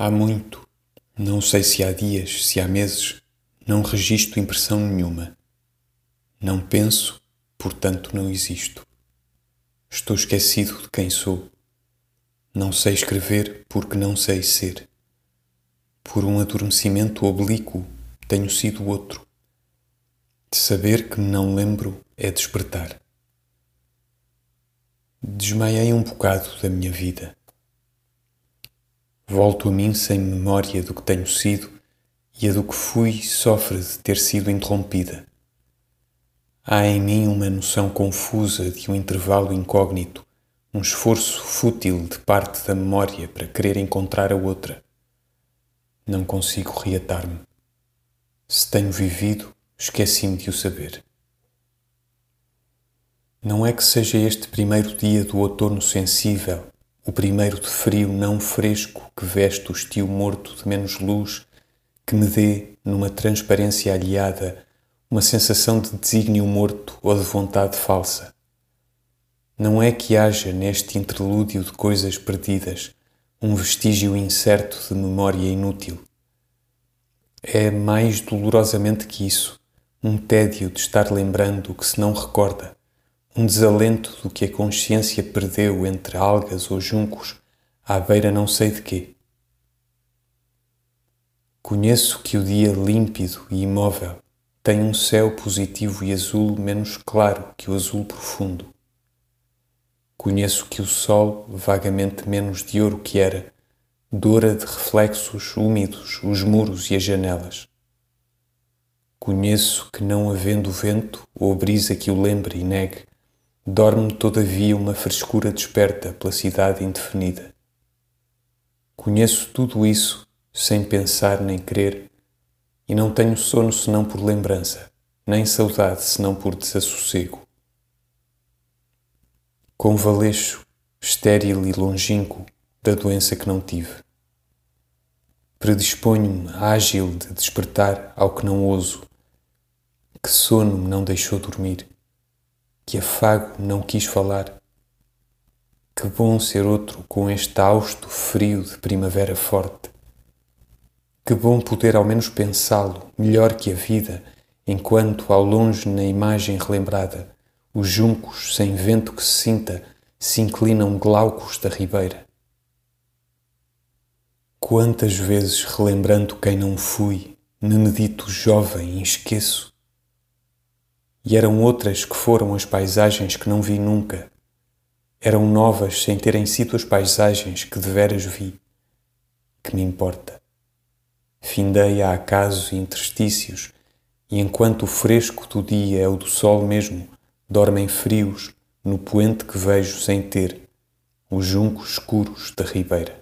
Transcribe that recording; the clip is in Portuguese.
Há muito, não sei se há dias, se há meses, não registro impressão nenhuma. Não penso, portanto não existo. Estou esquecido de quem sou. Não sei escrever porque não sei ser. Por um adormecimento oblíquo tenho sido outro. De saber que me não lembro é despertar. Desmaiei um bocado da minha vida. Volto a mim sem memória do que tenho sido e a do que fui sofre de ter sido interrompida. Há em mim uma noção confusa de um intervalo incógnito, um esforço fútil de parte da memória para querer encontrar a outra. Não consigo reatar-me. Se tenho vivido, esqueci-me de o saber. Não é que seja este primeiro dia do outono sensível o primeiro de frio não fresco que veste o estio morto de menos luz, que me dê, numa transparência aliada, uma sensação de desígnio morto ou de vontade falsa. Não é que haja neste interlúdio de coisas perdidas um vestígio incerto de memória inútil. É mais dolorosamente que isso, um tédio de estar lembrando o que se não recorda, um desalento do que a consciência perdeu entre algas ou juncos à beira não sei de quê. Conheço que o dia límpido e imóvel tem um céu positivo e azul menos claro que o azul profundo. Conheço que o sol, vagamente menos de ouro que era, doura de reflexos úmidos os muros e as janelas. Conheço que, não havendo vento ou brisa que o lembre e negue, Dorme todavia uma frescura desperta pela cidade indefinida. Conheço tudo isso sem pensar nem querer, e não tenho sono senão por lembrança, nem saudade senão por desassossego. Convalesço, estéril e longínquo, da doença que não tive. Predisponho-me ágil de despertar ao que não ouso, que sono me não deixou dormir que afago não quis falar. Que bom ser outro com este hausto frio de primavera forte. Que bom poder ao menos pensá-lo melhor que a vida, enquanto ao longe na imagem relembrada os juncos sem vento que se sinta se inclinam glaucos da ribeira. Quantas vezes relembrando quem não fui, me medito jovem e esqueço e eram outras que foram as paisagens que não vi nunca. Eram novas sem terem sido as paisagens que deveras vi. Que me importa? Findei a acasos e interstícios, e enquanto o fresco do dia é o do sol mesmo, dormem frios no poente que vejo sem ter, os juncos escuros da ribeira.